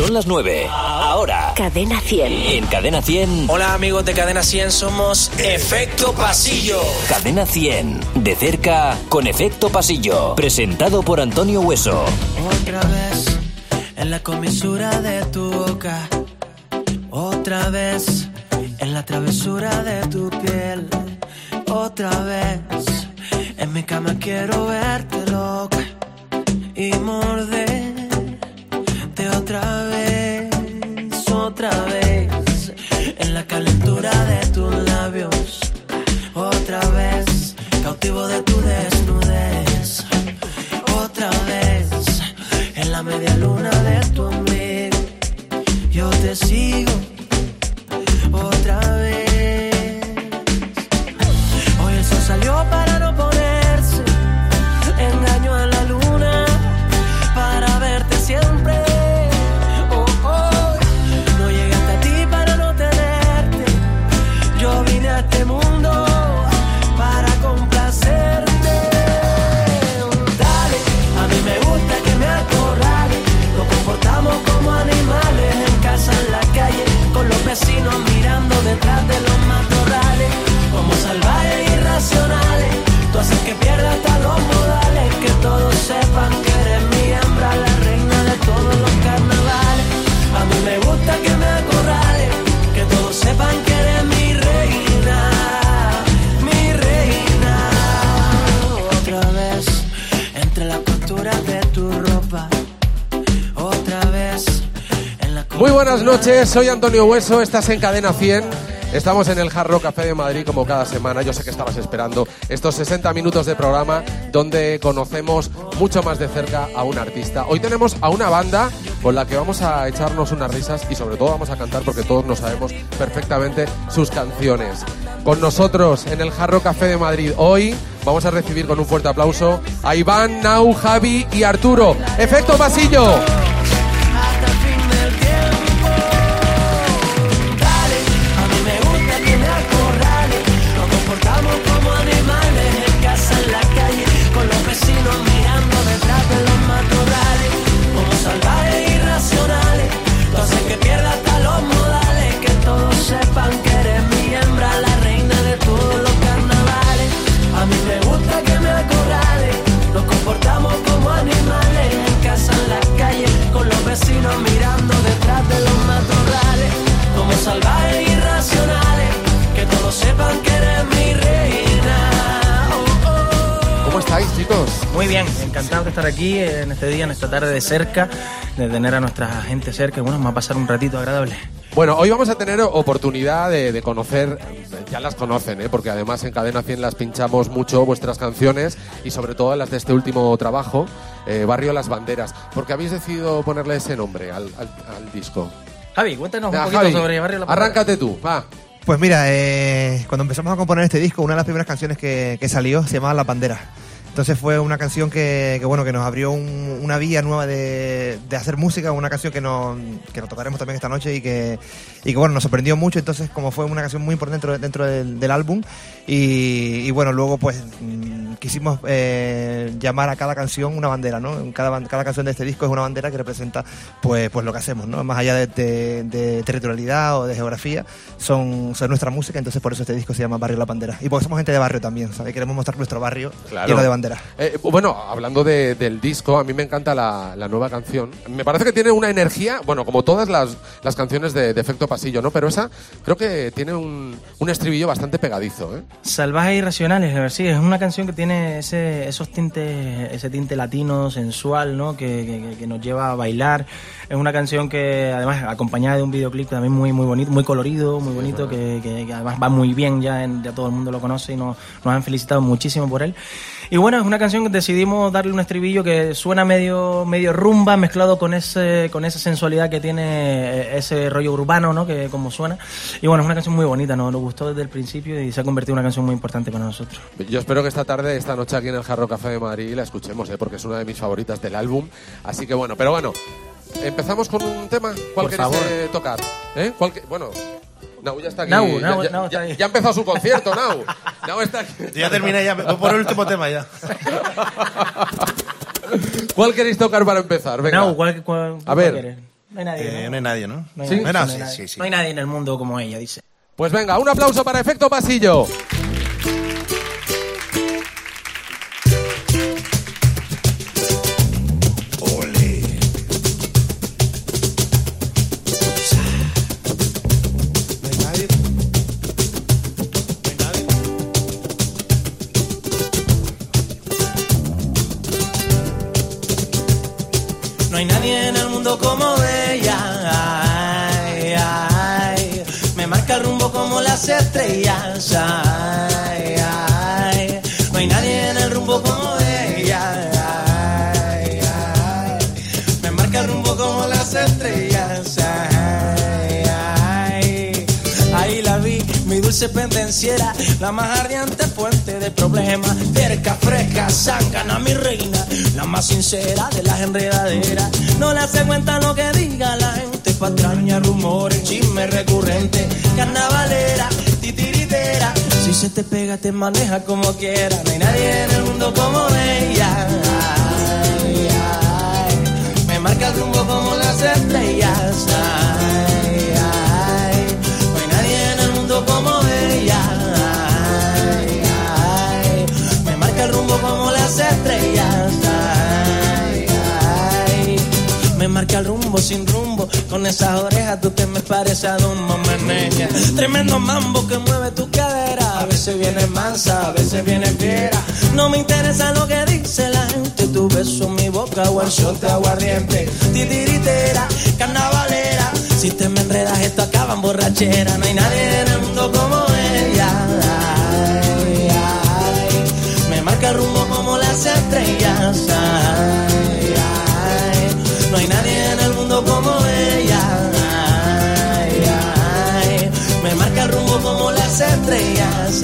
Son las 9. Ahora. Cadena 100. En Cadena 100. Hola amigos de Cadena 100, somos Efecto Pasillo. Cadena 100. De cerca con Efecto Pasillo. Presentado por Antonio Hueso. Otra vez en la comisura de tu boca. Otra vez en la travesura de tu piel. Otra vez en mi cama quiero verte loca y otra vez, otra vez en la calentura de tus labios. Otra vez cautivo de tu desnudez. Otra vez en la media luna de tu amigo. Yo te sigo otra vez. Hoy el sol salió para vecinos mirando detrás de los matorrales. Como salvajes irracionales, tú haces que pierda hasta los modales. Que todos sepan que eres mi hembra, la reina de todos los carnavales. A mí me gusta que me acorrales, que todos sepan que Muy buenas noches, soy Antonio Hueso, estás en Cadena 100. Estamos en el Hard Rock Café de Madrid como cada semana. Yo sé que estabas esperando estos 60 minutos de programa donde conocemos mucho más de cerca a un artista. Hoy tenemos a una banda con la que vamos a echarnos unas risas y sobre todo vamos a cantar porque todos nos sabemos perfectamente sus canciones. Con nosotros en el Hard Rock Café de Madrid hoy vamos a recibir con un fuerte aplauso a Iván, Nau, Javi y Arturo. Efecto pasillo. ¿Cómo estáis, chicos? Muy bien, encantado de estar aquí en este día, en esta tarde de cerca, de tener a nuestra gente cerca. y Bueno, vamos a pasar un ratito agradable. Bueno, hoy vamos a tener oportunidad de, de conocer, ya las conocen, ¿eh? porque además en Cadena 100 las pinchamos mucho vuestras canciones y sobre todo las de este último trabajo, eh, Barrio Las Banderas. porque habéis decidido ponerle ese nombre al, al- al disco? Javi, cuéntanos un Venga, poquito Javi, sobre Barrio La Palmera. Arráncate tú, va. Pues mira, eh, cuando empezamos a componer este disco, una de las primeras canciones que, que salió se llamaba La Bandera. Entonces fue una canción que, bueno que nos abrió un- una vía nueva de, de hacer música, una canción que nos, que nos tocaremos también esta noche y que, y que bueno nos sorprendió mucho. Entonces como fue una canción muy importante dentro, dentro del, del álbum y, y, bueno luego pues mm, quisimos eh, llamar a cada canción una bandera, ¿no? Cada, cada canción de este disco es una bandera que representa pues, pues lo que hacemos, ¿no? Más allá de, de- de territorialidad o de geografía, son, son nuestra música, entonces por eso este disco se llama Barrio La Bandera. Y porque somos gente de barrio también, ¿sabes? Queremos mostrar nuestro barrio lleno de banderas. Eh, bueno, hablando de- del disco, a mí me encanta la, la nueva canción. Me parece que tiene una energía, bueno, como todas las, las canciones de, de Efecto Pasillo, ¿no? Pero esa creo que tiene un, un estribillo bastante pegadizo, ¿eh? Salvajes irracionales, a ver, sí, es una canción que tiene ese, esos tintes, ese tinte latino, sensual, ¿no? Que, que- que nos lleva a bailar. Es una canción que además acompañada de un videoclip también muy muy bonito, muy colorido, muy bonito, que además va muy bien, ya, en- ya todo el mundo lo conoce y nos, nos han felicitado muchísimo por él. Y bueno, es una canción que decidimos darle un estribillo que suena medio, medio rumba, mezclado con ese, con esa sensualidad que tiene eh, ese rollo urbano, ¿no? Que como suena. Y bueno, es una canción muy bonita, ¿no? Nos gustó desde el principio y se ha convertido en una canción muy importante para nosotros. Yo espero que esta tarde, esta noche aquí en el Jarro Café de Madrid la escuchemos, ¿eh? porque es una de mis favoritas del álbum. Así que bueno, pero bueno, empezamos con un tema. ¿Cuál Por queréis favor. eh, tocar? ¿Eh? ¿Cuál que- Bueno, Nau ya está aquí. Nau, ya, Nau, ya- Nau está ya- ya ha empezado su concierto, Nau. Nau está aquí. Ya terminé, ya. Voy por el último tema ya. ¿Cuál queréis tocar para empezar? Venga. Nau, ¿cuál, cuál- A ver. No hay nadie. Eh, ¿no? no hay nadie, ¿no? No hay, Sí. nadie, Bueno, no hay sí, nadie. sí, sí. No hay nadie en el mundo como ella, dice. Pues venga, un aplauso para Efecto Pasillo. Hay nadie en el mundo como ella. Ay, ay. Me marca el rumbo como las estrellas. Ay. Pendenciera, la más ardiente fuente de problemas. Cerca, fresca, zángana, mi reina, la más sincera de las enredaderas. No le hace cuenta lo que diga la gente, patraña, rumores, chisme recurrente, carnavalera, titiritera. Si se te pega, te maneja como quiera. No hay nadie en el mundo como ella. Me marca el rumbo como las estrellas. Ay, como las estrellas. Ay, ay. Me marca el rumbo sin rumbo, con esas orejas tú que me pareces a Dumbo, menea. Tremendo mambo que mueve tu cadera, a veces viene mansa, a veces viene fiera. No me interesa lo que dice la gente, tu beso, mi boca o el aguardiente. Titiritera, carnavalera, si te me enredas esto acaba en borrachera. No hay nadie en el mundo como ella. Ay, ay. Me marca el rumbo las estrellas. No hay nadie en el mundo como ella. Me marca el rumbo como las estrellas.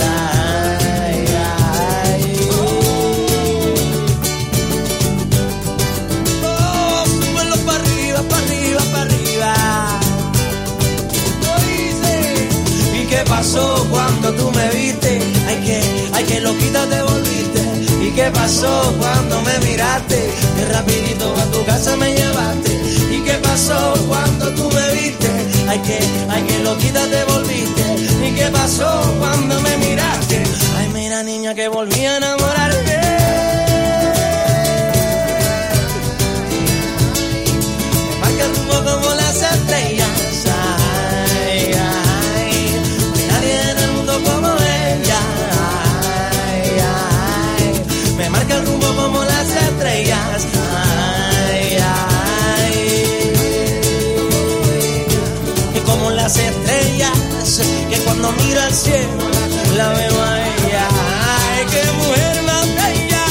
Ay, que, ay, que loquita te volviste. ¿Y qué pasó cuando me miraste? Ay, mira niña que volví cuando miro al cielo la veo a ella. Ay, qué mujer más bella.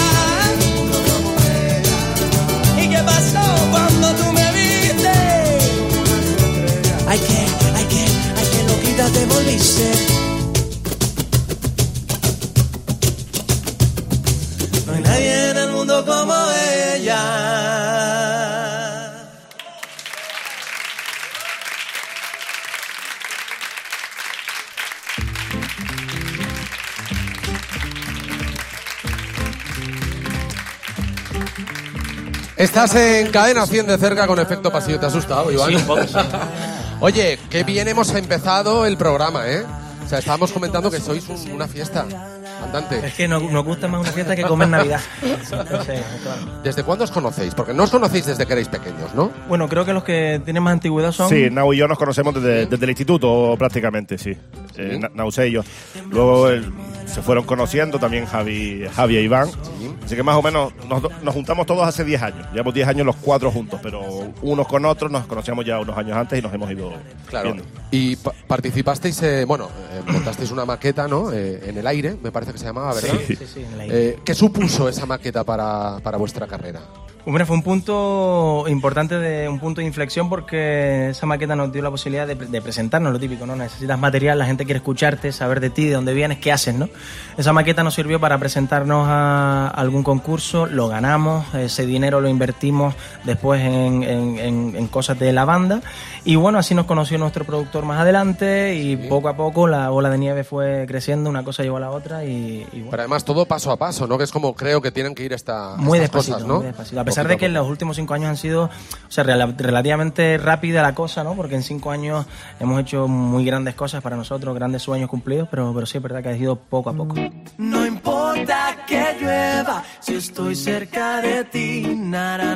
¿Y qué pasó cuando tú me viste? Ay, que, ay, que, ay, que loquita te volviste. Estás en cadena 100 de cerca con efecto pasillo. ¿Te ha asustado, Iván? Sí, un poco, sí. Oye, qué bien hemos empezado el programa, ¿eh? O sea, estábamos comentando que sois un- una fiesta andante. Es que no- nos gusta más una fiesta que comer Navidad. Entonces, claro. ¿Desde cuándo os conocéis? Porque no os conocéis desde que erais pequeños, ¿no? Bueno, creo que los que tienen más antigüedad son. Sí, Nau y yo nos conocemos desde, desde el instituto prácticamente, sí. Eh, Na- Nause y yo. Luego el- se fueron conociendo también Javi, Javi e Iván. Así que más o menos nos, nos juntamos todos hace 10 años. Llevamos 10 años los cuatro juntos, pero unos con otros nos conocíamos ya unos años antes y nos hemos ido Claro. viendo. Y pa- participasteis, eh, bueno, eh, montasteis una maqueta, ¿no? Eh, en el aire, me parece que se llamaba, ¿verdad? Sí. Sí, sí, en el aire. Eh, ¿Qué supuso esa maqueta para, para vuestra carrera? Hombre, fue un punto importante, de un punto de inflexión porque esa maqueta nos dio la posibilidad de, de presentarnos, lo típico, ¿no? Necesitas material, la gente quiere escucharte, saber de ti, de dónde vienes, qué haces, ¿no? Esa maqueta nos sirvió para presentarnos a algún concurso, lo ganamos, ese dinero lo invertimos después en, en- en- en cosas de la banda y bueno, así nos conoció nuestro productor más adelante y poco a poco la bola de nieve fue creciendo, una cosa llevó a la otra y, y bueno. Pero además todo paso a paso, ¿no? Que es como creo que tienen que ir esta, Muy estas despacito, cosas, ¿no? muy despacito. A pesar pesar poquito de a que poco. los últimos cinco años han sido, o sea, rela- relativamente rápida la cosa, ¿no? Porque en cinco años hemos hecho muy grandes cosas para nosotros, grandes sueños cumplidos, pero, pero sí es verdad que ha sido poco a poco. No importa que llueva si estoy cerca de ti. Na,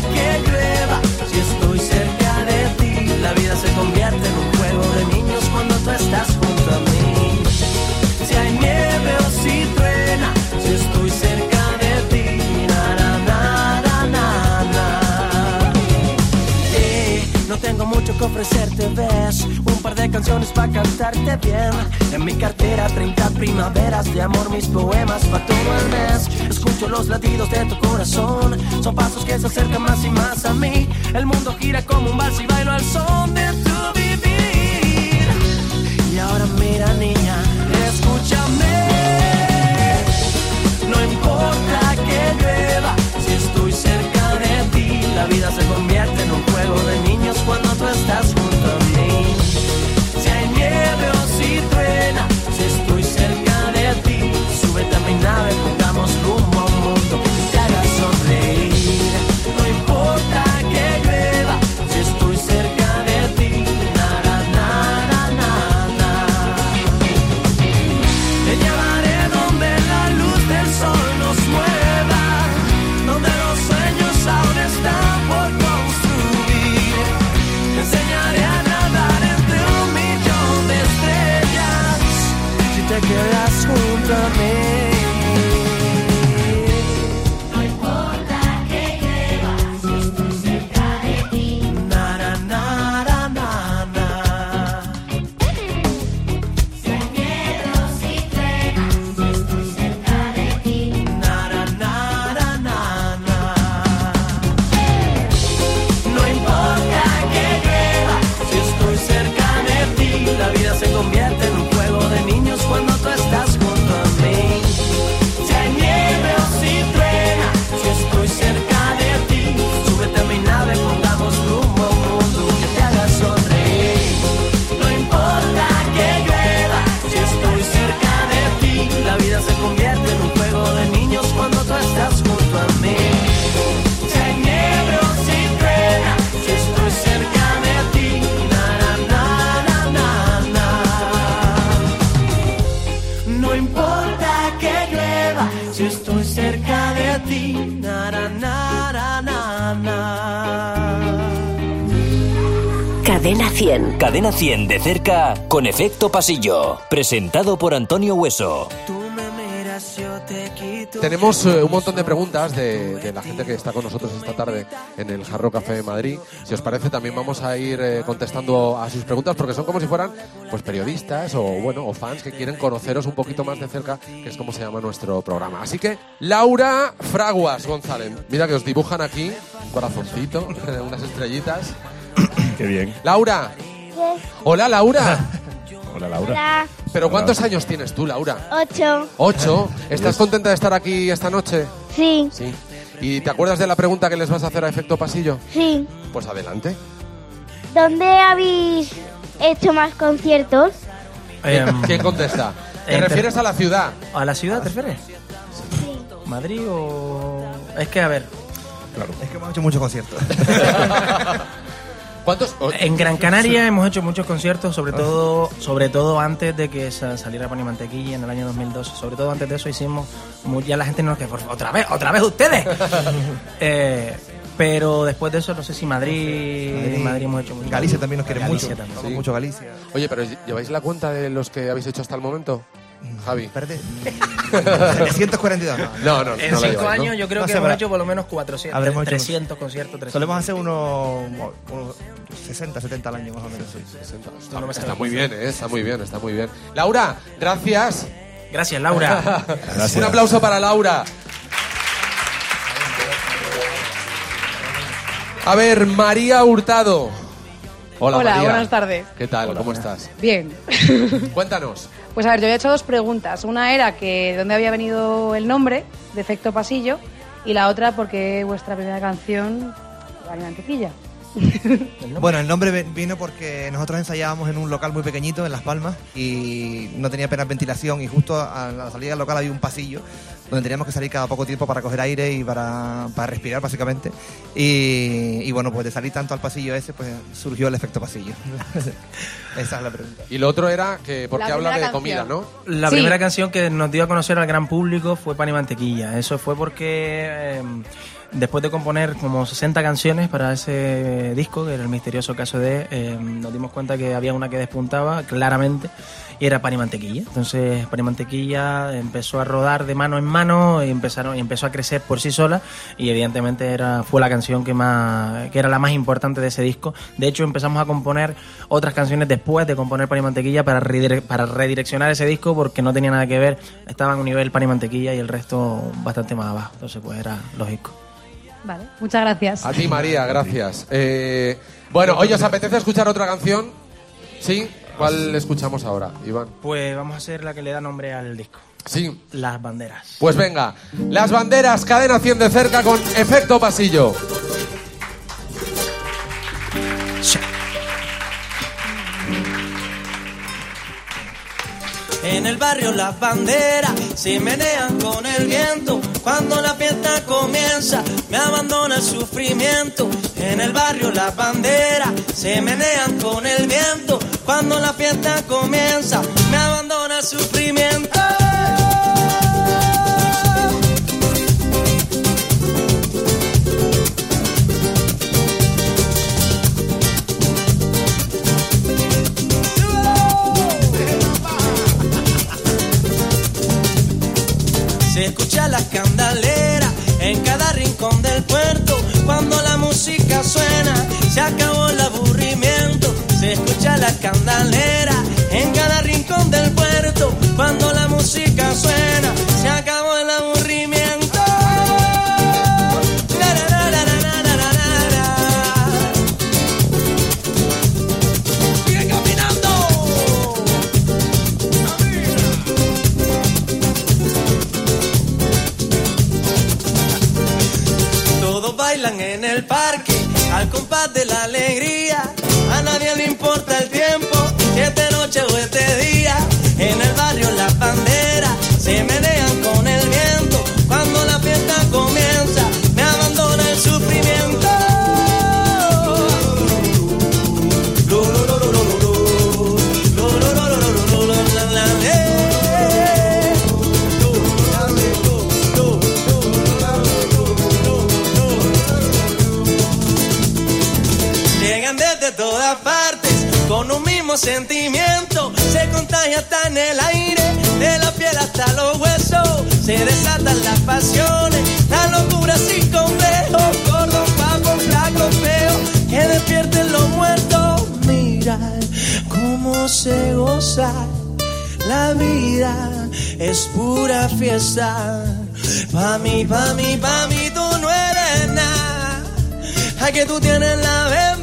En mi cartera 30 primaveras de amor Mis poemas para todo el mes. Escucho los latidos de tu corazón. Son pasos que se acercan más y más a mí. El mundo gira como un vals y bailo al son de tu vivir. Y ahora mira niña, escúchame. No importa que llueva, si estoy cerca de ti, la vida se convierte en un juego de niños cuando tú estás nave, Cadena 100 de cerca con efecto pasillo. Presentado por Antonio Hueso. Tenemos eh, un montón de preguntas de, de la gente que está con nosotros esta tarde en el Jarro Café de Madrid. Si os parece, también vamos a ir eh, contestando a sus preguntas porque son como si fueran pues periodistas o bueno o fans que quieren conoceros un poquito más de cerca, que es como se llama nuestro programa. Así que Laura Fraguas González, mira que os dibujan aquí un corazoncito, unas estrellitas. Qué bien. Laura. Hola Laura. Hola, Laura. Hola, Pero ¿cuántos años tienes tú, Laura? ocho. Ocho. ¿Estás contenta de estar aquí esta noche? Sí, Sí. ¿Y te acuerdas de la pregunta que les vas a hacer a efecto pasillo? sí. Pues adelante. ¿Dónde habéis hecho más conciertos? Em, ¿Quién contesta? ¿Te refieres a la ciudad? ¿A la ciudad te refieres? Sí. ¿Madrid o...? Es que, a ver, Es que hemos hecho muchos conciertos. ¿Cuántos? En Gran Canaria hemos hecho muchos conciertos, sobre todo, sobre todo antes de que sa- saliera Pani Mantequilla en el año 2012. Sobre todo antes de eso hicimos, ya la gente nos que otra vez, otra vez ustedes. Eh, pero después de eso no sé si Madrid, Madrid, hemos hecho mucho. Galicia también nos quiere Galicia mucho. también. Sí. mucho Galicia. Oye, pero ¿lleváis la cuenta de los que habéis hecho hasta el momento? Javi. Espérate. 742. no. No, no, En no la cinco lleváis, ¿no? años yo creo No que hemos pero- hecho por lo menos 400, Habremos hecho 300 conciertos. 300. Solemos hacer unos, unos 60, 70 al año más o menos. Está, no me está muy bien, ¿eh? está muy bien, está muy bien. Laura, gracias. Gracias, Laura. Gracias. Un aplauso para Laura. A ver, María Hurtado. Hola, Hola, María. buenas tardes. ¿Qué tal? ¿Cómo estás? Bien. Cuéntanos. Pues a ver, yo había hecho dos preguntas. Una era que de dónde había venido el nombre de Efecto Pasillo y la otra porque vuestra primera canción, Vale. Bueno, el nombre vino porque nosotros ensayábamos en un local muy pequeñito en Las Palmas y no tenía apenas ventilación y justo a la salida del local había un pasillo donde teníamos que salir cada poco tiempo para coger aire y para, para respirar básicamente y, y bueno, pues de salir tanto al pasillo ese pues surgió el efecto pasillo. Esa es la pregunta. Y lo otro era que, ¿por La qué habla de comida, no? La Sí. primera canción que nos dio a conocer al gran público fue Pan y Mantequilla. Eso fue porque eh, después de componer como 60 canciones para ese disco, que era el misterioso caso de, eh, nos dimos cuenta que había una que despuntaba claramente era Pan y Mantequilla. Entonces Pan y Mantequilla empezó a rodar de mano en mano y empezaron y empezó a crecer por sí sola y evidentemente era fue la canción que más que era la más importante de ese disco. De hecho empezamos a componer otras canciones después de componer Pan y Mantequilla para redire- para redireccionar ese disco porque no tenía nada que ver, estaban a un nivel Pan y Mantequilla y el resto bastante más abajo. Entonces pues era lógico. Vale, muchas gracias. A ti, María, gracias. Eh, bueno, oye, ¿os apetece escuchar otra canción? ¿Sí? ¿Cuál escuchamos ahora, Iván? Pues vamos a hacer la que le da nombre al disco. Sí. Las banderas. Pues venga, las banderas, cadena 100 de cerca con efecto pasillo. En el barrio las banderas se menean con el viento. Cuando la fiesta comienza, me abandona el sufrimiento. En el barrio las banderas se menean con el viento. Cuando la fiesta comienza, me abandona el sufrimiento. La candalera en cada rincón del puerto. Cuando la música suena, se acabó el aburrimiento. Se escucha la candalera en cada rincón del puerto. Sentimiento. Se contagia hasta en el aire, de la piel hasta los huesos. Se desatan las pasiones, la locura sin complejos. Gordo, guapo, flaco, feo, que despierten los muertos. Mira cómo se goza la vida, es pura fiesta. Pa' mí, pa' mí, pa' mí, tú no eres nada. Ay, que tú tienes la bemba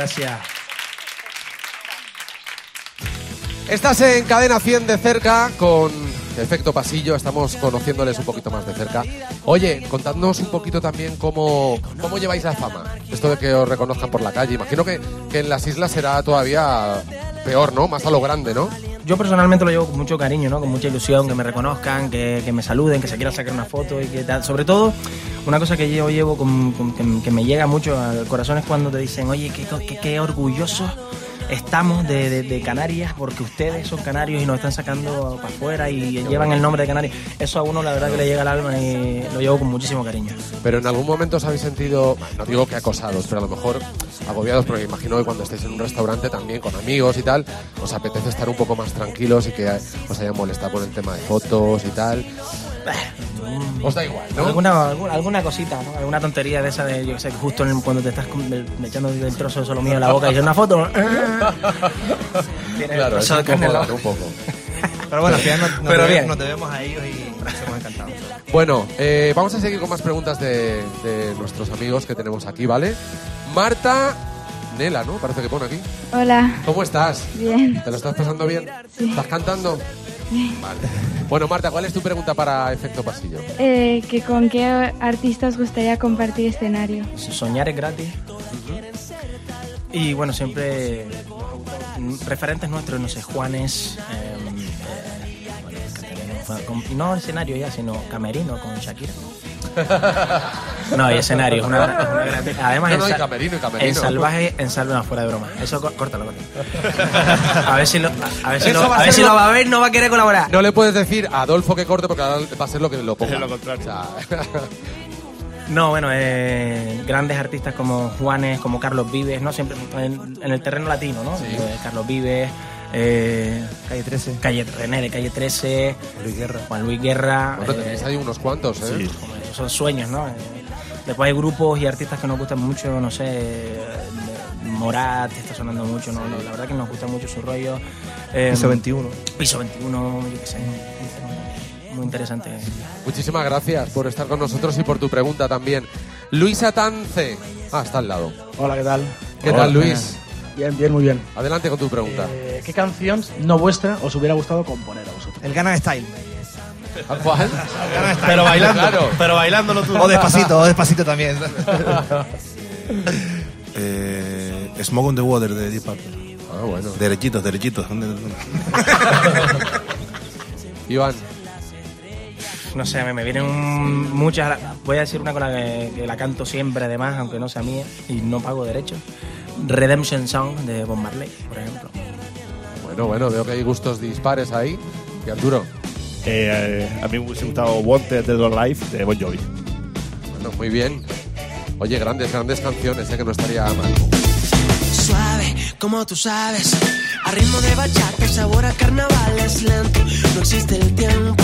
gracias. Estás en Cadena 100 de cerca con Efecto Pasillo, estamos conociéndoles un poquito más de cerca. Oye, contadnos un poquito también cómo, cómo lleváis la fama. Esto de que os reconozcan por la calle. Imagino que, que en las islas será todavía peor, ¿no? Más a lo grande, ¿no? Yo personalmente lo llevo con mucho cariño, ¿no? Con mucha ilusión, que me reconozcan, que, que me saluden, que se quieran sacar una foto y que tal. Sobre todo, una cosa que yo llevo con, que, que me llega mucho al corazón es cuando te dicen, oye, qué, qué, qué orgullosos estamos de, Canarias porque ustedes son canarios y nos están sacando para afuera y llevan el nombre de Canarias. Eso a uno la verdad que le llega al alma y lo llevo con muchísimo cariño. Pero en algún momento os habéis sentido, no digo que acosados, pero a lo mejor agobiados, porque imagino que cuando estáis en un restaurante también con amigos y tal, os apetece estar un poco más tranquilos y que os hayan molestado con el tema de fotos y tal. Os da igual, ¿no? Alguna, alguna, alguna cosita, ¿no? Alguna tontería de esa de, yo sé, justo en el- cuando te estás echando el trozo de solo mío en la boca y dices una foto. Claro, es trozo de carne en la incómodo, boca. ¿no? un poco. Pero bueno, al final nos, nos Pero debe- bien. nos debemos a ellos y estamos encantados. Bueno, eh, vamos a seguir con más preguntas de, de nuestros amigos que tenemos aquí, ¿vale? Marta Nela, ¿no? Parece que pone aquí. Hola, ¿Cómo estás? bien. ¿Te lo estás pasando bien? ¿Estás cantando? Vale. Bueno, Marta, ¿cuál es tu pregunta para Efecto Pasillo? Eh, que ¿Con qué artista os gustaría compartir escenario? Soñar es gratis. Y bueno, siempre referentes nuestros, no sé, Juanes, eh, eh, bueno, y no escenario ya, sino camerino con Shakira. No, y escenario, es una, es una gran- Además, No, en no, y sa- camerino, y camerino. En salvaje, en salve, no, fuera de broma. Eso, có- córtalo, córtalo. A ver si lo, a ver si lo, va a a ver si lo- lo va a ver, no va a querer colaborar. No le puedes decir a Adolfo que corte porque va a ser lo que lo ponga. Es lo contrario. O sea, No, bueno, eh, grandes artistas como Juanes, como Carlos Vives, ¿no? Siempre en, en el terreno latino, ¿no? Eh, Carlos Vives, eh, Calle 13. Calle René de Calle 13, Luis Guerra. Juan Luis Guerra. bueno, eh, tenéis ahí unos cuantos, ¿eh? Sí. como esos son sueños, ¿no? Después hay grupos y artistas que nos gustan mucho, no sé, eh, Morat está sonando mucho, ¿no? No, La verdad que nos gusta mucho su rollo. Eh, Piso 21. Piso 21, yo qué sé, muy interesante. Muchísimas gracias por estar con nosotros y por tu pregunta también. Luisa Tance. Ah, está al lado. Hola, ¿qué tal? ¿Qué Hola. tal, Luis? Bien, bien, muy bien. Adelante con tu pregunta. Eh, ¿Qué canción no vuestra os hubiera gustado componer a vosotros? El Gangnam Style. ¿A cuál? Pero bailando, Claro. pero bailándolo tú. O despacito, o despacito también. Eh, Smoke on the Water de Deep Purple. Ah, bueno. Derechitos, derechitos. Iván. No sé, me, me vienen un- muchas. Voy a decir una con la que, que la canto siempre, además, aunque no sea mía y no pago derechos. Redemption Song de Bob Marley, por ejemplo. Bueno, bueno, veo que hay gustos dispares ahí. Y Arturo. Eh, a mí me hubiese gustado Wanted Dead or Life de Bon Jovi. Bueno, muy bien. Oye, grandes, grandes canciones, ¿eh? que no estaría mal. Suave, como tú sabes. A ritmo de bachata, sabor a carnaval es lento. No existe el tiempo.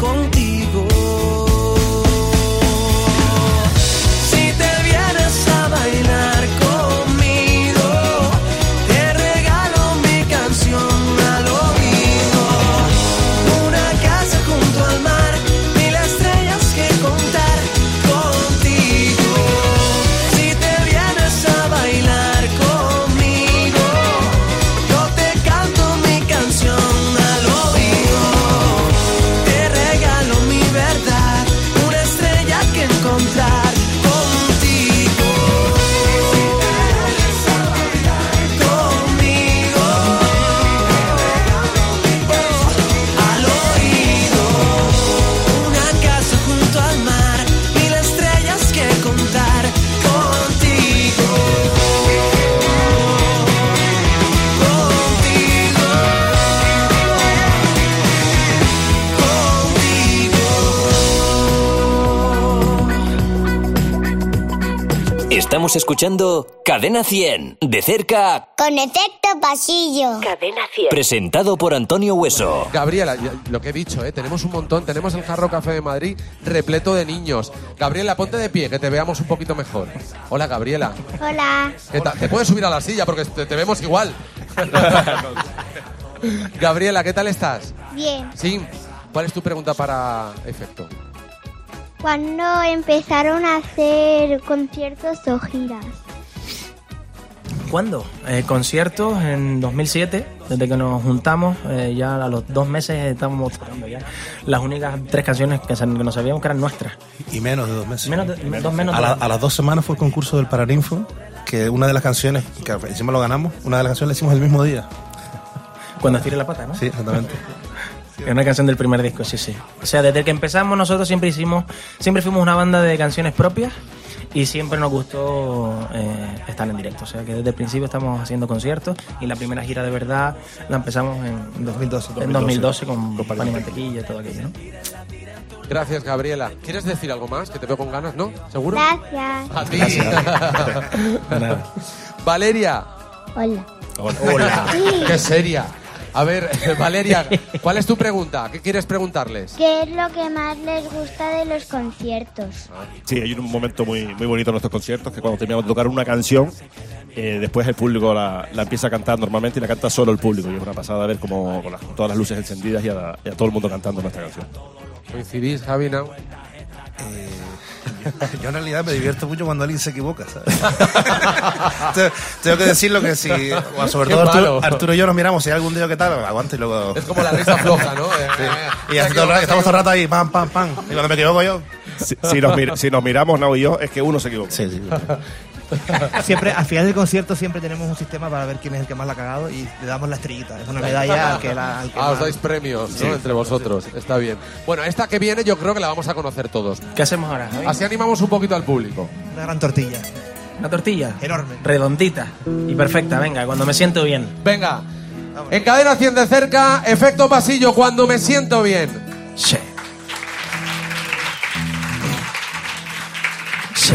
Contigo. Estamos escuchando Cadena 100. De cerca, Con efecto pasillo. Cadena 100. presentado por Antonio Hueso. Gabriela, lo que he dicho, ¿eh? tenemos un montón. Tenemos el Jarro Café de Madrid repleto de niños. Gabriela, ponte de pie, que te veamos un poquito mejor. Hola, Gabriela. Hola. ¿Qué tal? Te puedes subir a la silla porque te, te vemos igual. Gabriela, ¿qué tal estás? Bien. Sí. ¿Cuál es tu pregunta para efecto? ¿Cuándo empezaron a hacer conciertos o giras? ¿Cuándo? Eh, conciertos en 2007, desde que nos juntamos, eh, ya a los dos meses estábamos tocando ya las únicas tres canciones que, se- que nos sabíamos que eran nuestras. Y menos de dos meses. Menos de- dos menos a, de- la- a las dos semanas fue el concurso del Paraninfo, que una de las canciones, que encima lo ganamos, una de las canciones la hicimos el mismo día. Cuando estire la pata, ¿no? Sí, exactamente. Es una canción del primer disco, sí, sí. O sea, desde que empezamos nosotros siempre hicimos, siempre fuimos una banda de canciones propias y siempre nos gustó eh, estar en directo. O sea, que desde el principio estamos haciendo conciertos y la primera gira de verdad la empezamos en 2012. En 2012 con Pan y Mantequilla y todo aquello, ¿no? Gracias, Gabriela. ¿Quieres decir algo más? Que te veo con ganas, ¿no? ¿Seguro? Gracias. A ti. Valeria. Hola. Hola. Qué seria. A ver, Valeria, ¿cuál es tu pregunta? ¿Qué quieres preguntarles? ¿Qué es lo que más les gusta de los conciertos? Sí, hay un momento muy, muy bonito en nuestros conciertos que cuando terminamos de tocar una canción, eh, después el público la, la empieza a cantar normalmente y la canta solo el público. Y es una pasada ver como con, las- con todas las luces encendidas y a, y a todo el mundo cantando nuestra canción. ¿Coincidís, Javi, now? Yo en realidad me divierto mucho cuando alguien se equivoca, Tengo que decirlo que si, o sobre todo Arturo. Arturo y yo nos miramos, si hay algún día que tal, aguante y luego... Es como la risa floja, ¿no? Eh, Sí. Y así todo estamos todo el rato ahí, pam, pam, pam. Y cuando me equivoco yo... Si, si nos, mir- si nos miramos, Nao y yo, es que uno se equivoca. Sí, sí. Siempre, al final del concierto siempre tenemos un sistema para ver quién es el que más la ha cagado y le damos la estrellita. Es una medalla al que la... al que Ah, os más- dais premios, ¿no? Entre vosotros. Está bien. Bueno, esta que viene yo creo que la vamos a conocer todos. ¿Qué hacemos ahora? Javi? Así animamos un poquito al público. Una gran tortilla. Una tortilla. Enorme. Redondita y perfecta, venga, cuando me siento bien. Venga. En cadena 100 de cerca, efecto pasillo cuando me siento bien. Sí. Sí.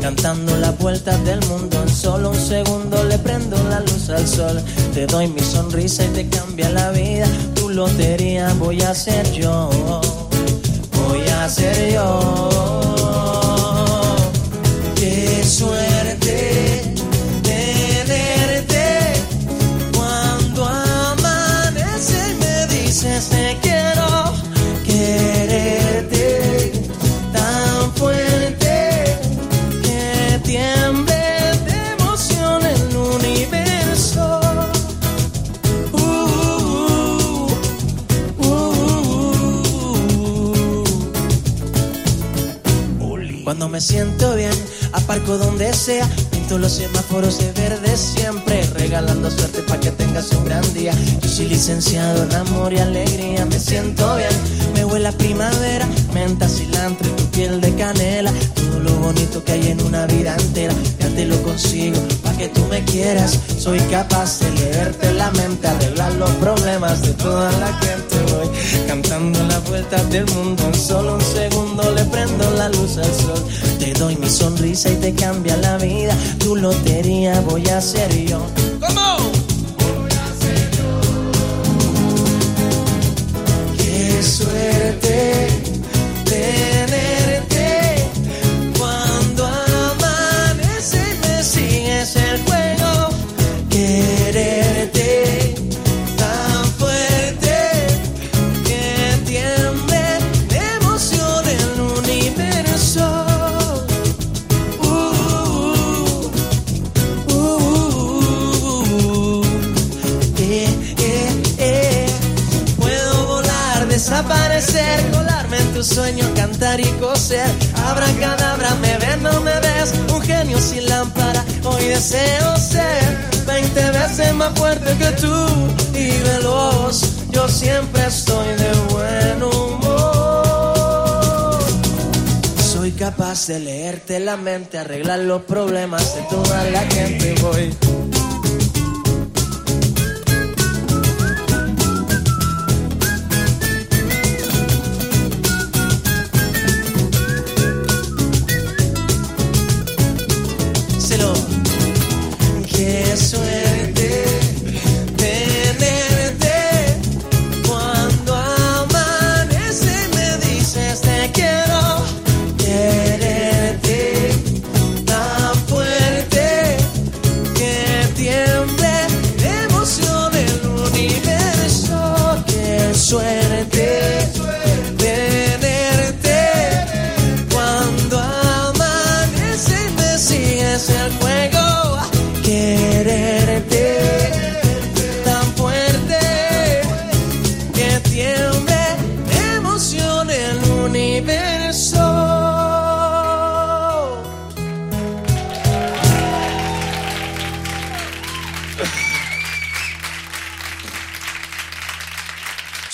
cantando las vueltas del mundo en solo un segundo le prendo la luz al sol. Te doy mi sonrisa y te cambia la vida. Tu lotería voy a ser yo voy a ser yo me siento bien, aparco donde sea, Pinto los semáforos de verde siempre, regalando suerte para que tengas un gran día. Yo soy licenciado en amor y alegría, me siento bien. Me huele a primavera, menta, cilantro y tu piel de canela. Lo bonito que hay en una vida entera, ya te lo consigo para que tú me quieras. Soy capaz de leerte la mente, arreglar los problemas de toda la gente. Voy cantando las vueltas del mundo, en solo un segundo le prendo la luz al sol. Te doy mi sonrisa y te cambia la vida. Tu lotería voy a ser yo. ¿Cómo? De leerte la mente, arreglar los problemas de toda la gente. Voy.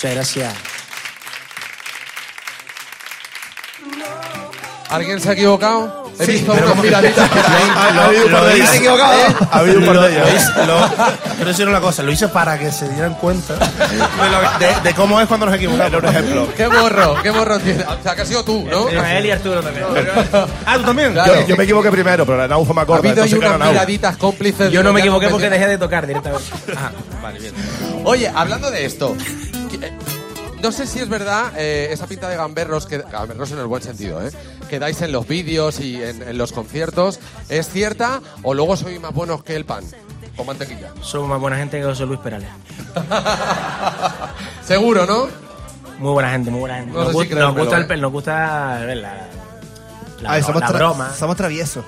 Muchas gracias. ¿Alguien se ha equivocado? He visto unas miraditas por ahí. Ha habido un par de ellas. ¿Eh? Ha habido un par de ellas. Quiero decir una cosa, lo hice para que se dieran cuenta de, lo- de- de cómo es cuando nos equivocamos. Por ejemplo. ¿Qué morro? ¿Qué morro tiene? O sea, que has sido tú, ¿no? él y Arturo también. Ah, tú también. Claro. Yo, yo me equivoqué primero, pero la Nau fue más Ha corta. habido ahí entonces unas Nau. miraditas cómplices. Yo no me equivoqué porque dejé de tocar directamente. Ah, vale, bien. Oye, hablando de esto, eh, no sé si es verdad eh, esa pinta de gamberros, que, gamberros en el buen sentido, ¿eh? que dais en los vídeos y en, en los conciertos, ¿es cierta o luego sois más buenos que el pan? Con mantequilla. Somos más buena gente que José Luis Perales. Seguro, ¿no? Muy buena gente, muy buena gente. No sé nos, si gu- nos gusta el nos gusta la, somos, la tra- broma. somos traviesos.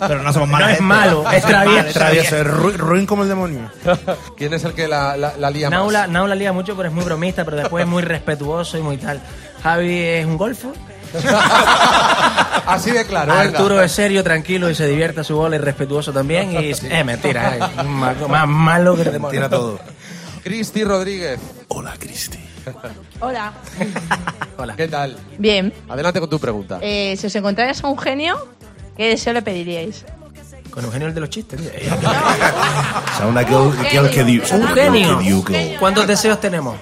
Pero no somos No malos. es malo, es travieso. Travieso, es ru- ruin como el demonio. ¿Quién es el que la, la, la lía más? Naula, Naula lía mucho, pero es muy bromista, pero después es muy respetuoso y muy tal. Javi es un golfo. Así de claro. venga. Arturo es serio, tranquilo y se divierte a su bola y respetuoso también. Y es mentira, es más, más malo que el demonio. Tira todo. Cristi Rodríguez. Hola, Cristi. Hola. Hola. ¿Qué tal? Bien. Adelante con tu pregunta. Eh, si os encontráis a un genio, ¿qué deseo le pediríais? Con Eugenio el de los chistes. tío. O sea, una que, que, que, que, di- Un genio. que diu que- ¿Cuántos deseos tenemos?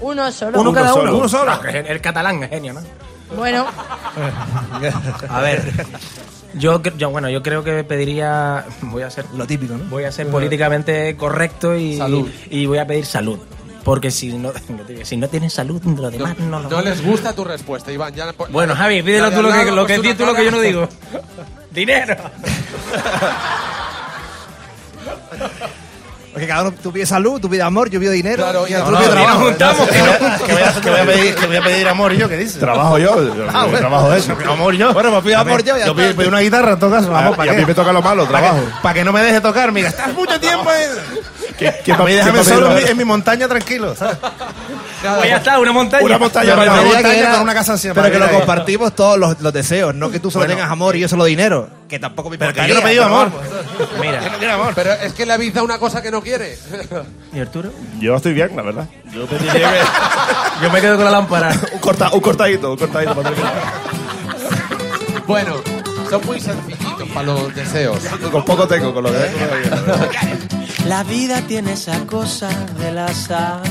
Uno solo. Uno cada uno. Uno solo. Ah, el catalán es genio, ¿no? Bueno, A ver. Yo, bueno, yo creo que pediría. Voy a ser. Lo típico, ¿no? Voy a ser políticamente correcto y. Salud. Y voy a pedir salud. Porque si no, si no tienes salud, lo demás no, lo No les gusta tu respuesta, Iván. Ya, Bueno, Javi, pídelo tú lo que, lo que dices tú lo que yo no digo. Dinero. Porque cada uno, tú pides salud, tú pides amor, yo pido dinero. Claro, y no, pide no, trabajo. no, Juntamos, que, voy a, que, voy a, que voy a pedir, que voy a pedir amor yo, ¿qué dices? Trabajo yo, Ah, bueno. trabajo eso. Amor yo. Bueno, pues pido amor yo, ya Yo pido, pido una guitarra en todo caso, vamos, y ¿para a qué? mí me toca lo malo, Para trabajo. que, pa' que no me deje tocar, mira, estás mucho tiempo en... ¿Qué- qué a mí déjame solo en mi, en mi montaña tranquilo, ¿sabes? Pues ya está, una montaña. Una montaña, Yo una montaña que era- con una casa encima. Pero que lo compartimos todos los, los deseos, no que tú solo Bueno. tengas amor y yo solo dinero. Que tampoco me Pero que yo no he pedido pero amor. vamos. Mira, Pero es que le dado una cosa que no quiere. ¿y Arturo? Yo estoy bien, la verdad. Yo pediría que- Yo me quedo con la lámpara. un, corta, un cortadito, un cortadito para terminar. Bueno, son muy sencillitos para los deseos. Con poco tengo, con lo que. La vida tiene esa cosa del azar.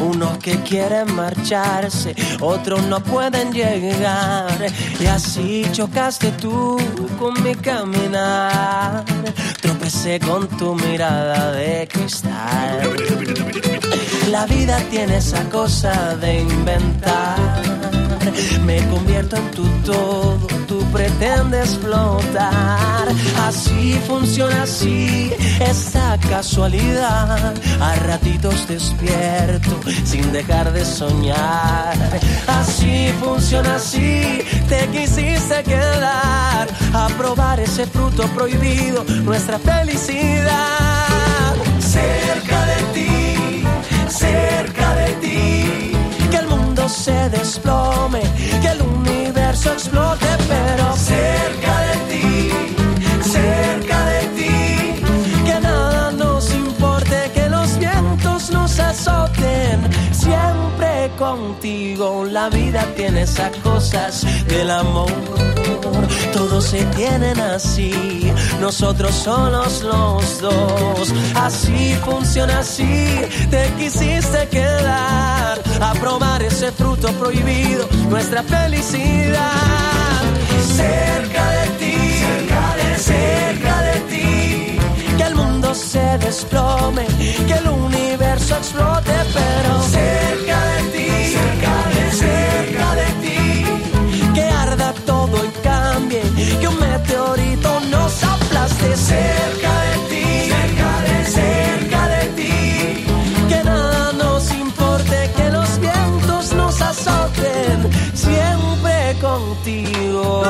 Unos que quieren marcharse, otros no pueden llegar. Y así chocaste tú con mi caminar. Tropecé con tu mirada de cristal. La vida tiene esa cosa de inventar. Me convierto en tu todo, tú pretendes flotar. Así funciona así esta casualidad. A ratitos despierto sin dejar de soñar. Así funciona así, te quisiste quedar a probar ese fruto prohibido, nuestra felicidad. Cerca de ti, cerca mundo se desplome, que el universo explote, pero cerca de ti, cerca contigo la vida tiene esas cosas del amor. Todos se tienen así, nosotros solos los dos. Así funciona así, te quisiste quedar a probar ese fruto prohibido, nuestra felicidad. Cerca de ti, cerca de, cerca se desplome, que el universo explote, pero cerca de ti, cerca de, cerca de ti, que arda todo y cambie, que un meteorito nos aplaste cerca de ti, cerca de, cerca de ti, que nada nos importe, que los vientos nos azoten, siempre contigo.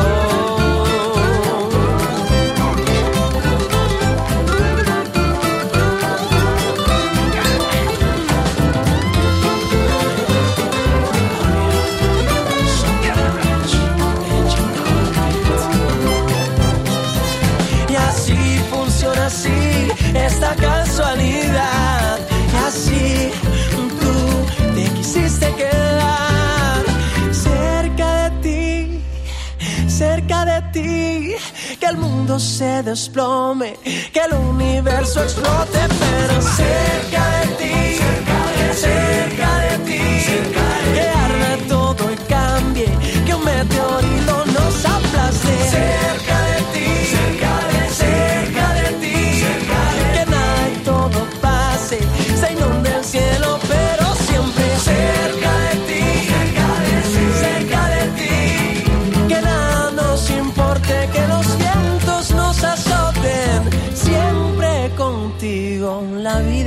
Que el mundo se desplome, que el universo explote, pero cerca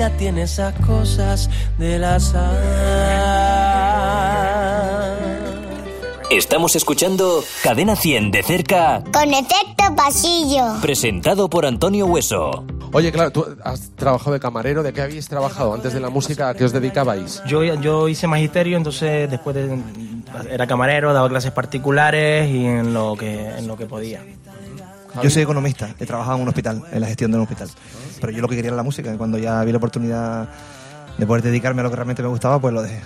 vida tiene esas cosas del azar. Estamos escuchando Cadena 100 de cerca, Con efecto pasillo. presentado por Antonio Hueso. Oye, claro, tú has trabajado de camarero. ¿De qué habéis trabajado antes de la música? ¿A qué os dedicabais? Yo, yo hice magisterio, entonces después de, era camarero, daba clases particulares y en lo que, en lo que podía. Yo soy economista, he trabajado en un hospital, en la gestión de un hospital. Pero yo lo que quería era la música, y cuando ya vi la oportunidad de poder dedicarme a lo que realmente me gustaba, pues lo dejé.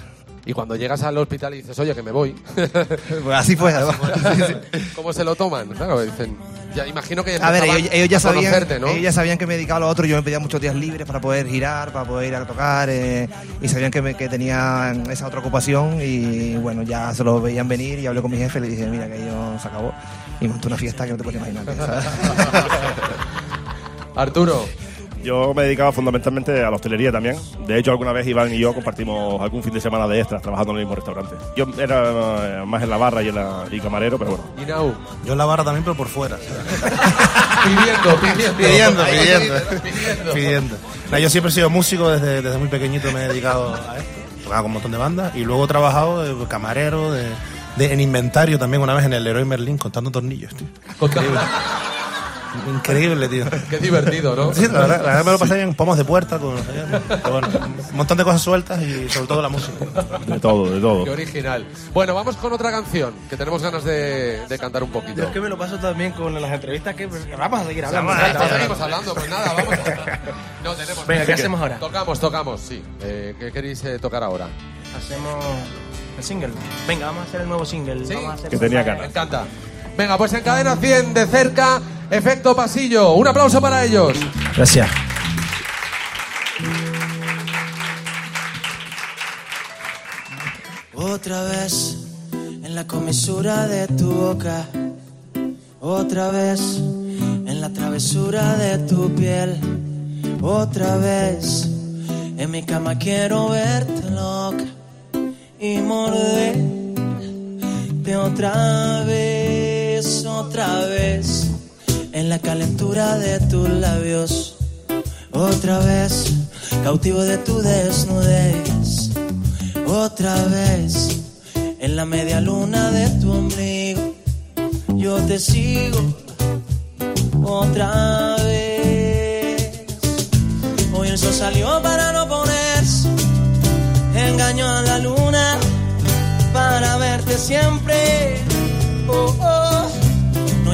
Y cuando llegas al hospital y dices, oye, que me voy. Pues así fue, además. Sí, sí. ¿Cómo se lo toman? Claro, dicen. Ya imagino que A ver, ellos, ellos ya sabían, ellos ya sabían que me dedicaba a lo otro, yo me pedía muchos días libres para poder girar, para poder ir a tocar, eh, y sabían que, me- que tenía esa otra ocupación y bueno, ya se lo veían venir y hablé con mi jefe y le dije, mira, que ello se acabó y monté una fiesta que no te puedes imaginar. ¿sabes? Arturo. Yo me dedicaba fundamentalmente a la hostelería también. De hecho, alguna vez Iván y yo compartimos algún fin de semana de extras trabajando en el mismo restaurante. Yo era eh, más en la barra y, en la, y camarero, pero bueno. Y Nau. Yo en la barra también, pero por fuera. Pidiendo, pidiendo. Pidiendo, pidiendo. pidiendo. pidiendo. No, yo siempre he sido músico, desde, desde muy pequeñito me he dedicado a esto. Tocaba con un montón de bandas y luego he trabajado de camarero, de, de- en inventario también una vez en el Leroy Merlin contando tornillos, tío. Increíble. Increíble, tío. Qué divertido, ¿no? Sí, la verdad, la verdad me lo pasé bien. Pomos de puerta, con, con un montón de cosas sueltas y sobre todo la música. De todo, de todo. Qué original. Bueno, vamos con otra canción que tenemos ganas de, de cantar un poquito. Yo es que me lo paso también con las entrevistas que pues, vamos a seguir hablando. Vamos, ya seguimos hablando, pues nada, vamos a... No, tenemos... Venga, ¿qué hacemos ahora? Tocamos, tocamos, sí. Eh, ¿Qué queréis eh, tocar ahora? Hacemos el single. Venga, vamos a hacer el nuevo single. ¿Sí? Vamos a hacer Que tenía Me ganas. encanta. Venga, pues en cadena 100 de cerca, efecto pasillo. Un aplauso para ellos. Gracias. Otra vez en la comisura de tu boca. Otra vez en la travesura de tu piel. Otra vez en mi cama quiero verte loca y morderte otra vez, otra vez en la calentura de tus labios. Otra vez cautivo de tu desnudez. Otra vez en la media luna de tu ombligo. Yo te sigo otra vez. Hoy el sol salió para no ponerse. Engañó a la luna para verte siempre. Oh, oh.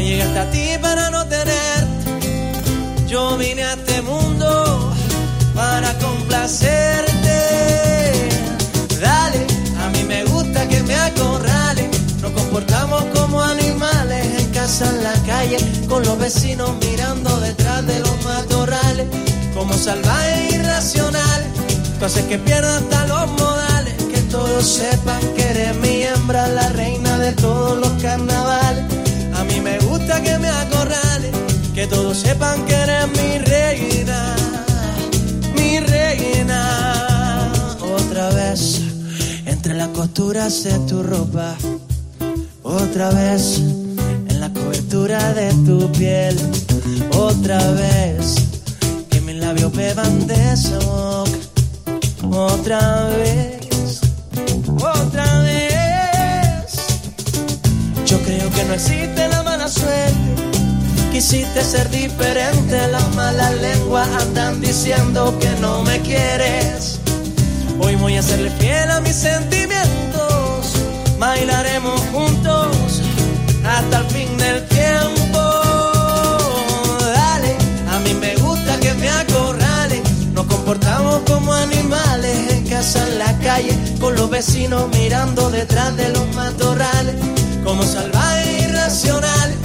Llegué hasta ti para no tenerte. Yo vine a este mundo para complacerte. Dale, a mí me gusta que me acorrale. Nos comportamos como animales en casa, en la calle, con los vecinos mirando detrás de los matorrales. Como salvaje irracional, tú haces que pierda hasta los modales. Que todos sepan que eres mi hembra, la reina de todos los carnavales. Mí me gusta que me acorrale, que todos sepan que eres mi reina, mi reina. Otra vez, entre las costuras de tu ropa, otra vez, en la cobertura de tu piel, otra vez, que mis labios beban de esa boca, otra vez, creo que no existe la mala suerte. Quisiste ser diferente, las malas lenguas andan diciendo que no me quieres. Hoy voy a serle fiel a mis sentimientos, bailaremos juntos hasta el fin del tiempo. Dale, a mí me gusta que me acorrale, nos comportamos como animales en casa, en la calle, con los vecinos mirando detrás de los matorrales, como salvajes irracionales.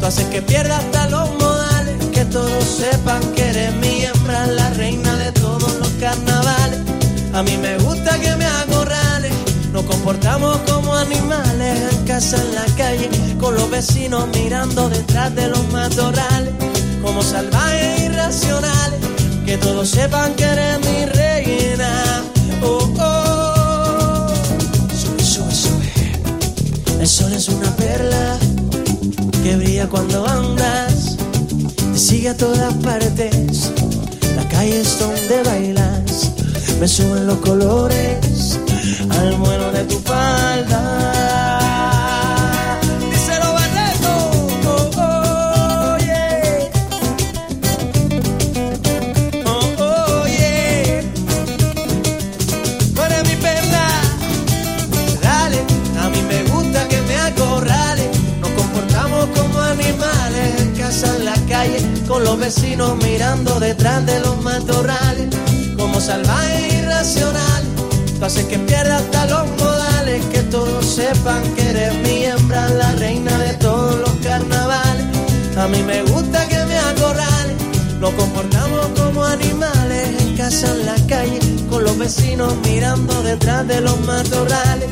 Tú haces que pierda hasta los modales, que todos sepan que eres mi hembra, la reina de todos los carnavales. A mí me gusta que me acorrales, nos comportamos como animales en casa, en la calle, con los vecinos mirando detrás de los matorrales, como salvajes irracionales, que todos sepan que eres mi reina. Oh, oh. El sol es una perla que brilla cuando andas, te sigue a todas partes, la calle es donde bailas, me suben los colores al vuelo de tu falda. Con los vecinos mirando detrás de los matorrales, como salvajes irracionales. Tú haces que pierda hasta los modales, que todos sepan que eres mi hembra, la reina de todos los carnavales. A mí me gusta que me acorrale, nos comportamos como animales en casa, en la calle, con los vecinos mirando detrás de los matorrales,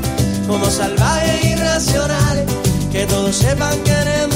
como salvajes irracionales, que todos sepan que eres mi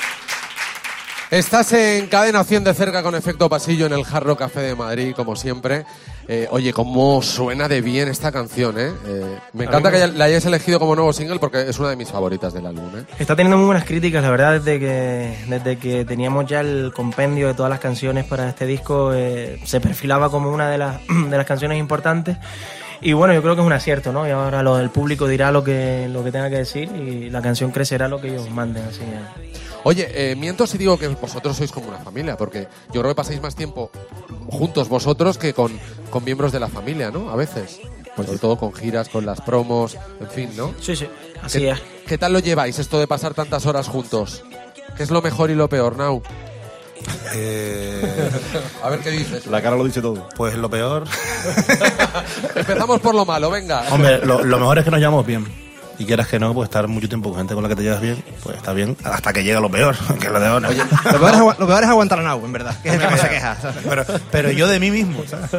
Estás en cadena 100 de cerca con efecto pasillo en el Jarro Café de Madrid, como siempre. Eh, oye, cómo suena de bien esta canción, ¿eh? Eh, me encanta que la hayáis elegido como nuevo single porque es una de mis favoritas del álbum, ¿eh? Está teniendo muy buenas críticas, la verdad, desde que, desde que teníamos ya el compendio de todas las canciones para este disco, eh, se perfilaba como una de las, de las canciones importantes. Y bueno, yo creo que es un acierto, ¿no? Y ahora lo, el público dirá lo que, lo que tenga que decir y la canción crecerá lo que ellos manden. Así que- Oye, eh, miento si digo que vosotros sois como una familia, porque yo creo que pasáis más tiempo juntos vosotros que con, con miembros de la familia, ¿no? A veces. Pues sobre todo con giras, con las promos, en fin, ¿no? Sí, sí, así ¿Qué, es. ¿Qué tal lo lleváis esto de pasar tantas horas juntos? ¿Qué es lo mejor y lo peor, Nau? A ver qué dices. La cara lo dice todo. Pues lo peor. Empezamos por lo malo, venga. Hombre, lo, lo mejor es que nos llevamos bien. Y quieras que no, pues estar mucho tiempo con gente con la que te llevas bien, pues está bien, hasta que llega lo peor, que es lo de ahora. Lo peor, es, agua- lo peor es aguantar a Nau, en verdad. Que es el que se queja. pero, pero yo de mí mismo, ¿sabes?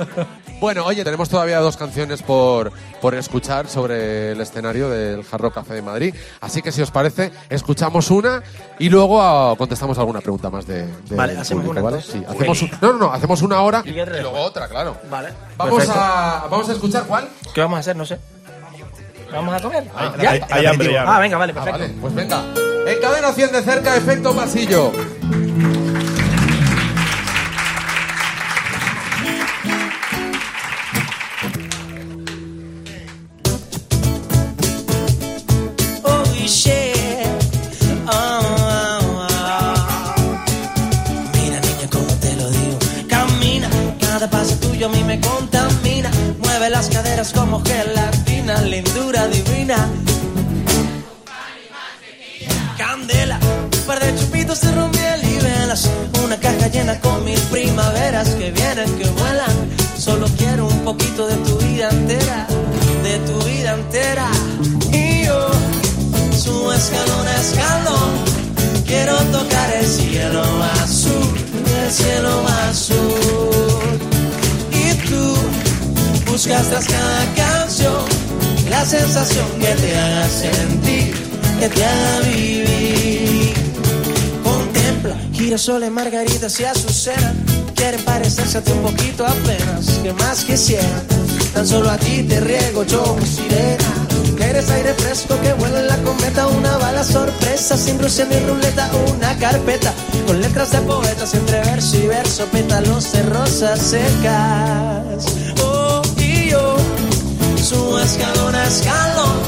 Bueno, oye, tenemos todavía dos canciones por, por escuchar sobre el escenario del Hard Rock Café de Madrid. Así que si os parece, escuchamos una y luego ah, contestamos alguna pregunta más de, de- Vale, hacemos público, una, ¿vale? Sí, hacemos no, no, no, hacemos una hora y, luego otra, claro. Vale. Vamos a, vamos a escuchar cuál. ¿Qué vamos a hacer? No sé. ¿Vamos a comer? Ah, ¿Ya? hay- hay hambre ya, ¿no? Ah, venga, vale, Ah, perfecto. vale, pues venga. En cadena 100 de cerca, efecto pasillo. Cada paso tuyo a mí me contamina. Mueve las caderas como gelatina, lindura divina. Candela, un par de chupitos de rumiel y velas. Una caja llena con mil primaveras que vienen, que vuelan. Solo quiero un poquito de tu vida entera, de tu vida entera. Y yo subo escalón a escalón. Quiero tocar cada canción la sensación que te haga sentir, que te haga vivir. Contempla girasoles, margaritas y azucenas. Quieren parecerse a ti un poquito apenas, que más quisiera. Tan solo a ti te riego yo, sirena. Que eres aire fresco que vuela en la cometa, una bala sorpresa, sin Rusia ni ruleta, una carpeta con letras de poetas entre verso y verso, pétalos de rosas secas. Subo escalón a escalón.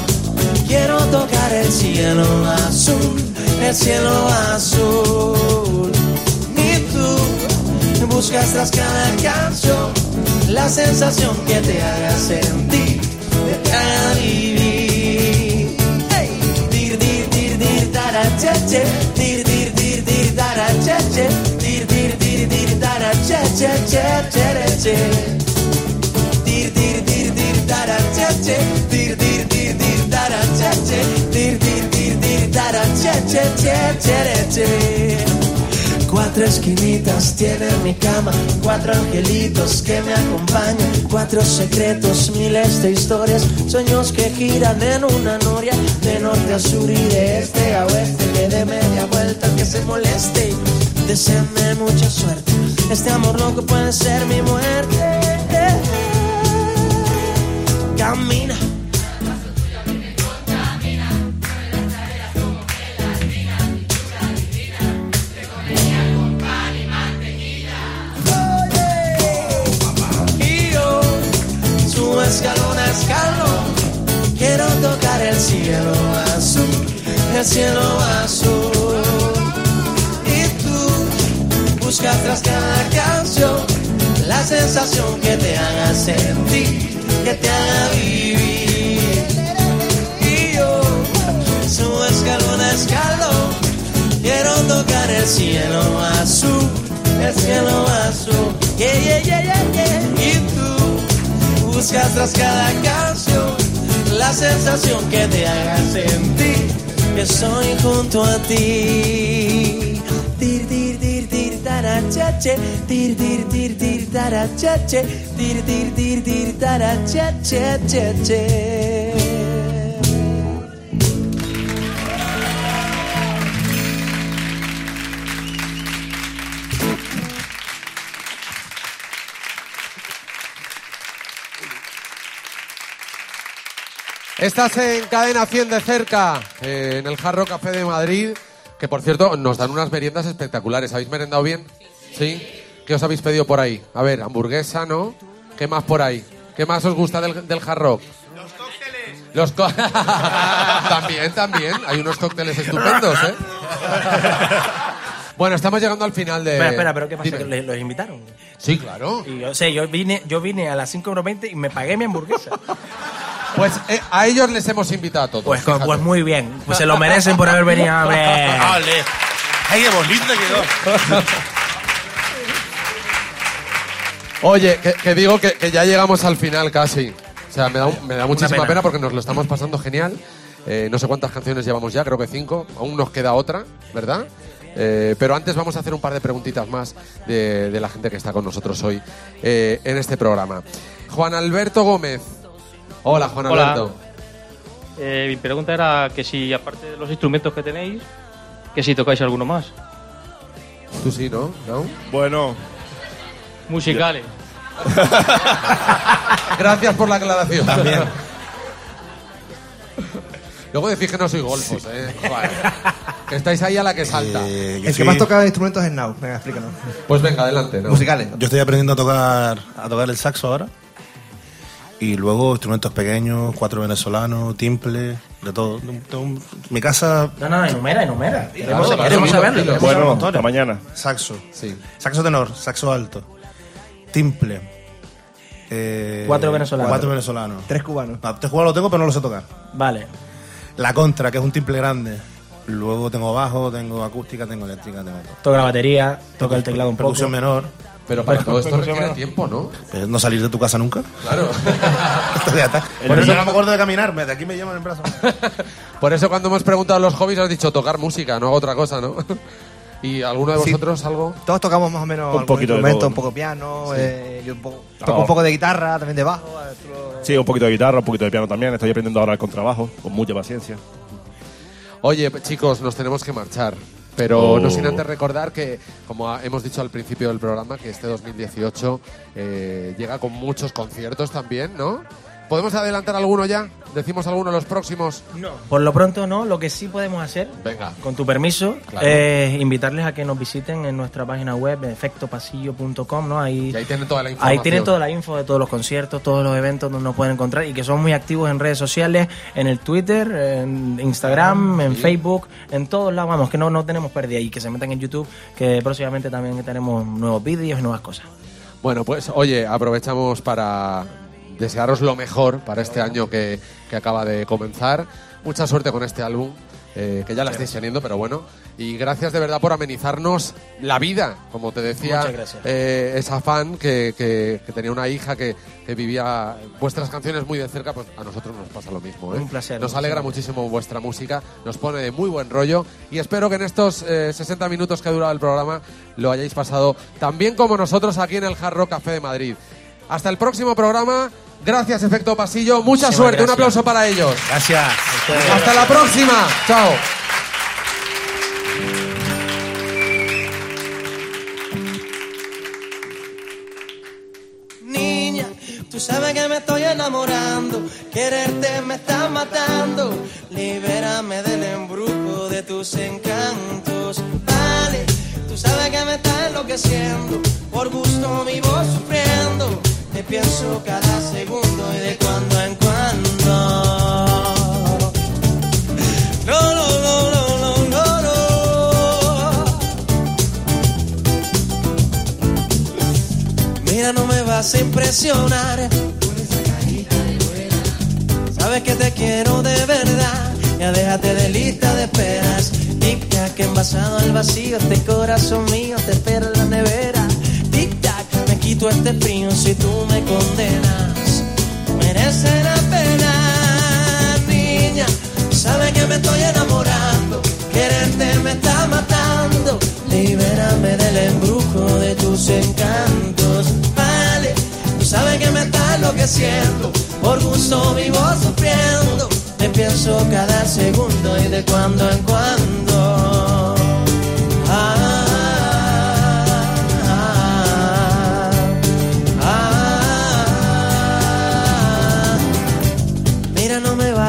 Quiero tocar el cielo azul, el cielo azul. Y tú buscas tras cada canción la sensación que te haga sentir, que te haga vivir. Hey. Dir, dir, dir, dir, tara, che, che. Dir, dir, dir, dir, tara, che, che. Dir, dir, dir, dir, tara, che, che, che, che, re, che. Tara, che, che. Dir, dir, dir, dir, tara, che, che. Dir, dir, dir, dir, tara, che, che, che, che, che. Cuatro esquinitas tiene mi cama, cuatro angelitos que me acompañan, cuatro secretos, miles de historias, sueños que giran en una noria, de norte a sur y de este a oeste, que de media vuelta que se moleste, deseenme mucha suerte, este amor loco puede ser mi muerte. Subo escalón a escalón. Quiero tocar el cielo azul, el cielo azul. Y tú buscas tras cada canción la sensación que te haga sentir, que te haga vivir. Y yo subo escalón a escalón. Quiero tocar el cielo azul, el cielo azul. Yeah, yeah, yeah, yeah, yeah. Y tú buscas tras cada canción la sensación que te haga sentir que estoy junto a ti tarachache, tir tir tir tir tarachache, tir tir tir. Estás en Cadena 100 de cerca, eh, en el Jarro Café de Madrid, que por cierto nos dan unas meriendas espectaculares. ¿Habéis merendado bien? ¿Sí? ¿Qué os habéis pedido por ahí? A ver, hamburguesa, ¿no? ¿Qué más por ahí? ¿Qué más os gusta del, del Hard Rock? Los cócteles. también, también. Hay unos cócteles estupendos, ¿eh? bueno, estamos llegando al final de... Espera, espera, pero ¿qué pasa? Dime. ¿Que le- ¿Los invitaron? Sí, claro. Y yo sé, yo vine, yo vine a las 5.20 y me pagué mi hamburguesa. Pues eh, a ellos les hemos invitado a todos. Pues, pues muy bien. Pues se lo merecen por haber venido, hombre. ¡Ole! ¡Ay, qué bonito quedó! Oye, que, que digo que, que ya llegamos al final casi. O sea, me da, un- me da muchísima pena. pena. porque nos lo estamos pasando genial. Eh, no sé cuántas canciones llevamos ya, creo que cinco. Aún nos queda otra, ¿verdad? Eh, pero antes vamos a hacer un par de preguntitas más de, de la gente que está con nosotros hoy eh, en este programa. Juan Alberto Gómez. Hola, Juan Hola. Alberto. Eh, mi pregunta era que si, aparte de los instrumentos que tenéis, que si tocáis alguno más. Tú sí, ¿no? ¿No? Bueno, Musicales. Gracias por la aclaración. También. Luego decís que no soy golfos, ¿eh? Joder. Que estáis ahí a la que salta. Eh, El que más toca instrumentos es Now. Venga, explícanos. Pues venga, adelante. ¿no? Musicales. Yo estoy aprendiendo a tocar, a tocar el saxo ahora. Y luego instrumentos pequeños, cuatro venezolanos, timple, de todo. Tengo- Mi casa. No, no, enumera, enumera. Queremos, Claro, queremos saberlo. bueno, hasta mañana. Saxo. Sí. Saxo tenor, saxo alto. Timple. eh, Cuatro venezolanos. Cuatro venezolanos. Tres cubanos. No, juego lo tengo, pero no lo sé tocar. Vale. La contra, que es un timple grande. Luego tengo bajo, tengo acústica, tengo eléctrica, tengo todo. Toca la batería, toca el teclado un poco. Percusión menor. Pero para todo esto requiere tiempo, ¿no? Pues no salir de tu casa nunca. Claro. Por eso no me acuerdo de caminar, de aquí me llevan en brazo. Por eso cuando hemos preguntado los hobbies has dicho tocar música, no hago otra cosa, ¿no? ¿Y alguno de Sí. vosotros algo? Todos tocamos más o menos Un poquito de instrumento, todo. un poco piano, eh, yo un poco, toco Oh. un poco de guitarra, también de bajo. lo- Sí, un poquito de guitarra, un poquito de piano también. Estoy aprendiendo ahora el contrabajo, con mucha paciencia. Oye, chicos, nos tenemos que marchar. Pero Oh. no sin antes recordar que, como hemos dicho al principio del programa, que este 2018 eh, llega con muchos conciertos también, ¿no? ¿Podemos adelantar alguno ya? ¿Decimos alguno de los próximos? No. Por lo pronto no, lo que sí podemos hacer, Venga. con tu permiso, Claro. es invitarles a que nos visiten en nuestra página web, efectopasillo.com, ¿no? Ahí, Y ahí tienen toda la ahí información. tienen toda la info de todos los conciertos, todos los eventos donde nos pueden encontrar y que son muy activos en redes sociales, en el Twitter, en Instagram, en Sí. Facebook, en todos lados, vamos, que no, no tenemos pérdida y que se metan en YouTube, que próximamente también tenemos nuevos vídeos y nuevas cosas. Bueno, pues oye, aprovechamos para desearos lo mejor para este año que, que acaba de comenzar. Mucha suerte con este álbum, eh, que ya la estáis teniendo, pero bueno. Y gracias de verdad por amenizarnos la vida, como te decía eh, esa fan que, que- que tenía una hija que, que vivía vuestras canciones muy de cerca, pues a nosotros nos pasa lo mismo. ¿eh? Un placer, Nos alegra placer. muchísimo vuestra música, nos pone de muy buen rollo y espero que en estos eh, 60 minutos que ha durado el programa lo hayáis pasado tan bien como nosotros aquí en el Hard Rock Café de Madrid. Hasta el próximo programa. Gracias, Efecto Pasillo. Mucha Muchísimas suerte. Un aplauso para ellos. Gracias. Hasta la próxima. Chao. Niña, tú sabes que me estoy enamorando, quererte me está matando, libérame del embrujo de tus encantos. Vale, tú sabes que me está enloqueciendo, por gusto vivo sufriendo, te pienso cada segundo y de cuando en cuando. No, no, no, no, no, no. Mira, no me vas a impresionar. Sabes que te quiero de verdad. Ya déjate de lista de esperas. Tic tac, envasado al vacío. Este corazón mío quito este frío si tú me condenas. Merece la pena, niña. Sabes que me estoy enamorando. Quererte me está matando. Libérame del embrujo de tus encantos. Vale, tú sabes que me está enloqueciendo. Por gusto vivo sufriendo. Te pienso cada segundo y de cuando en cuando.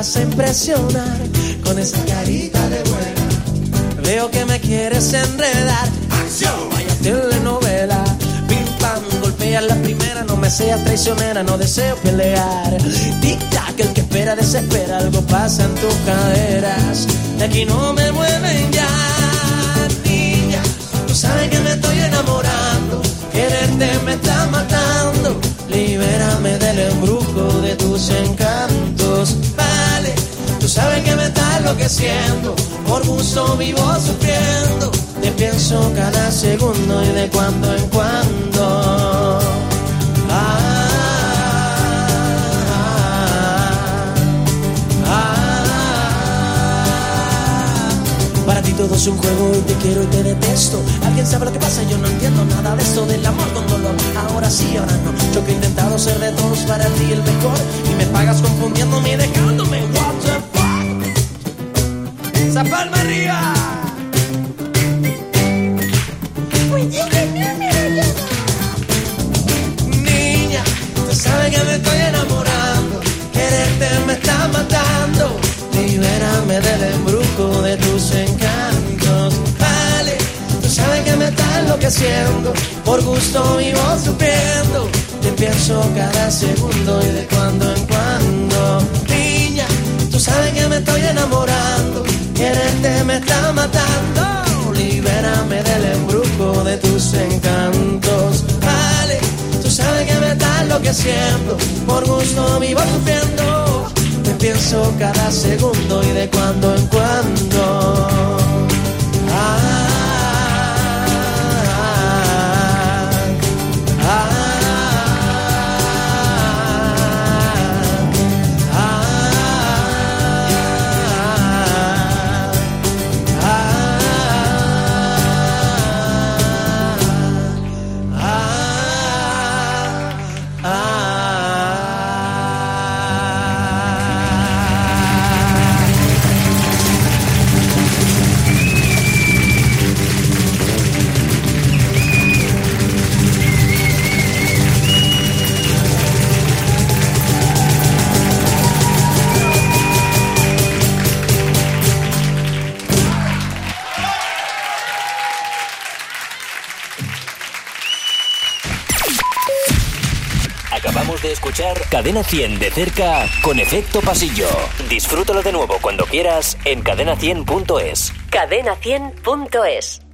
A impresionar con esa carita de buena. Veo que me quieres enredar. ¡Acción! Vaya telenovela. Pim pam, golpea la primera. No me seas traicionera, no deseo pelear. Tic tac, el que espera desespera. Algo pasa en tus caderas. De aquí no me mueven ya, niña. Tú sabes que me estoy enamorando. Quererte me está matando. Libérame del embrujo de tus encantos. Sabes que me está enloqueciendo. Por gusto vivo sufriendo. Te pienso cada segundo y de cuando en cuando. Para ti todo es un juego y te quiero y te detesto. Alguien sabe lo que pasa, yo no entiendo nada de esto del amor con dolor. Ahora sí, ahora no. Yo que he intentado ser de todos para ti el mejor y me pagas confundiéndome y dejándome. What the? Esa palma arriba. Niña, tú sabes que me estoy enamorando. Quererte me está matando. Libérame del embrujo de tus encantos. Vale, tú sabes que me está enloqueciendo. Por gusto vivo sufriendo. Te pienso cada segundo y de cuando en cuando. Niña, tú sabes que me estoy enamorando. Me está matando. Libérame del embrujo de tus encantos. Vale, tú sabes que me está enloqueciendo. Por gusto vivo sufriendo. Te pienso cada segundo y de cuando en cuando. Cadena 100 de cerca con efecto pasillo. Disfrútalo de nuevo cuando quieras en cadena100.es. Cadena 100.es